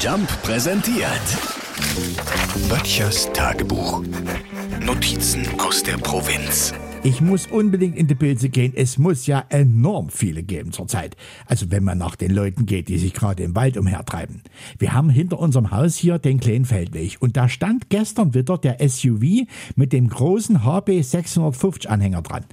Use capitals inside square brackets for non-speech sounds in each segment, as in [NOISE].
Jump präsentiert. Böttchers Tagebuch. Notizen aus der Provinz. Ich muss unbedingt in die Pilze gehen. Es muss ja enorm viele geben zurzeit. Also wenn man nach den Leuten geht, die sich gerade im Wald umhertreiben. Wir haben hinter unserem Haus hier den kleinen Feldweg. Und da stand gestern wieder der SUV mit dem großen HB 650 Anhänger dran.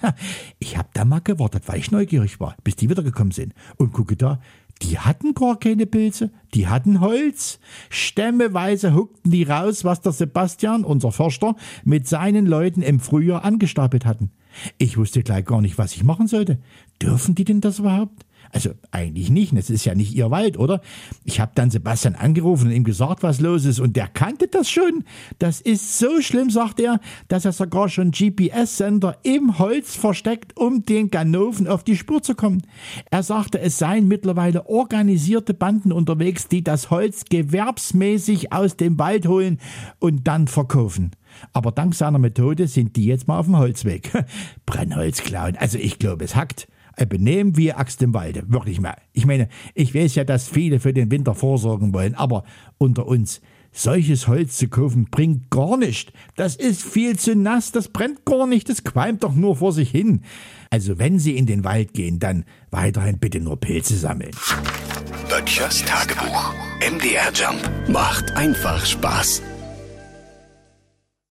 Ich hab da mal gewartet, weil ich neugierig war, bis die wiedergekommen sind. Und gucke da, die hatten gar keine Pilze, die hatten Holz. Stämmeweise huckten die raus, was der Sebastian, unser Förster, mit seinen Leuten im Frühjahr angestapelt hatten. Ich wusste gleich gar nicht, was ich machen sollte. Dürfen die denn das überhaupt? Also eigentlich nicht, das ist ja nicht ihr Wald, oder? Ich habe dann Sebastian angerufen und ihm gesagt, was los ist, und der kannte das schon. Das ist so schlimm, sagt er, dass er sogar schon GPS-Sender im Holz versteckt, um den Ganoven auf die Spur zu kommen. Er sagte, es seien mittlerweile organisierte Banden unterwegs, die das Holz gewerbsmäßig aus dem Wald holen und dann verkaufen. Aber dank seiner Methode sind die jetzt mal auf dem Holzweg. [LAUGHS] Brennholz klauen, also ich glaube, es hackt benehmen wie Axt im Walde. Wirklich mal. Ich meine, ich weiß ja, dass viele für den Winter vorsorgen wollen, aber unter uns, solches Holz zu kaufen bringt gar nichts. Das ist viel zu nass, das brennt gar nicht, das qualmt doch nur vor sich hin. Also wenn Sie in den Wald gehen, dann weiterhin bitte nur Pilze sammeln. Böttchers Tagebuch. MDR Jump macht einfach Spaß.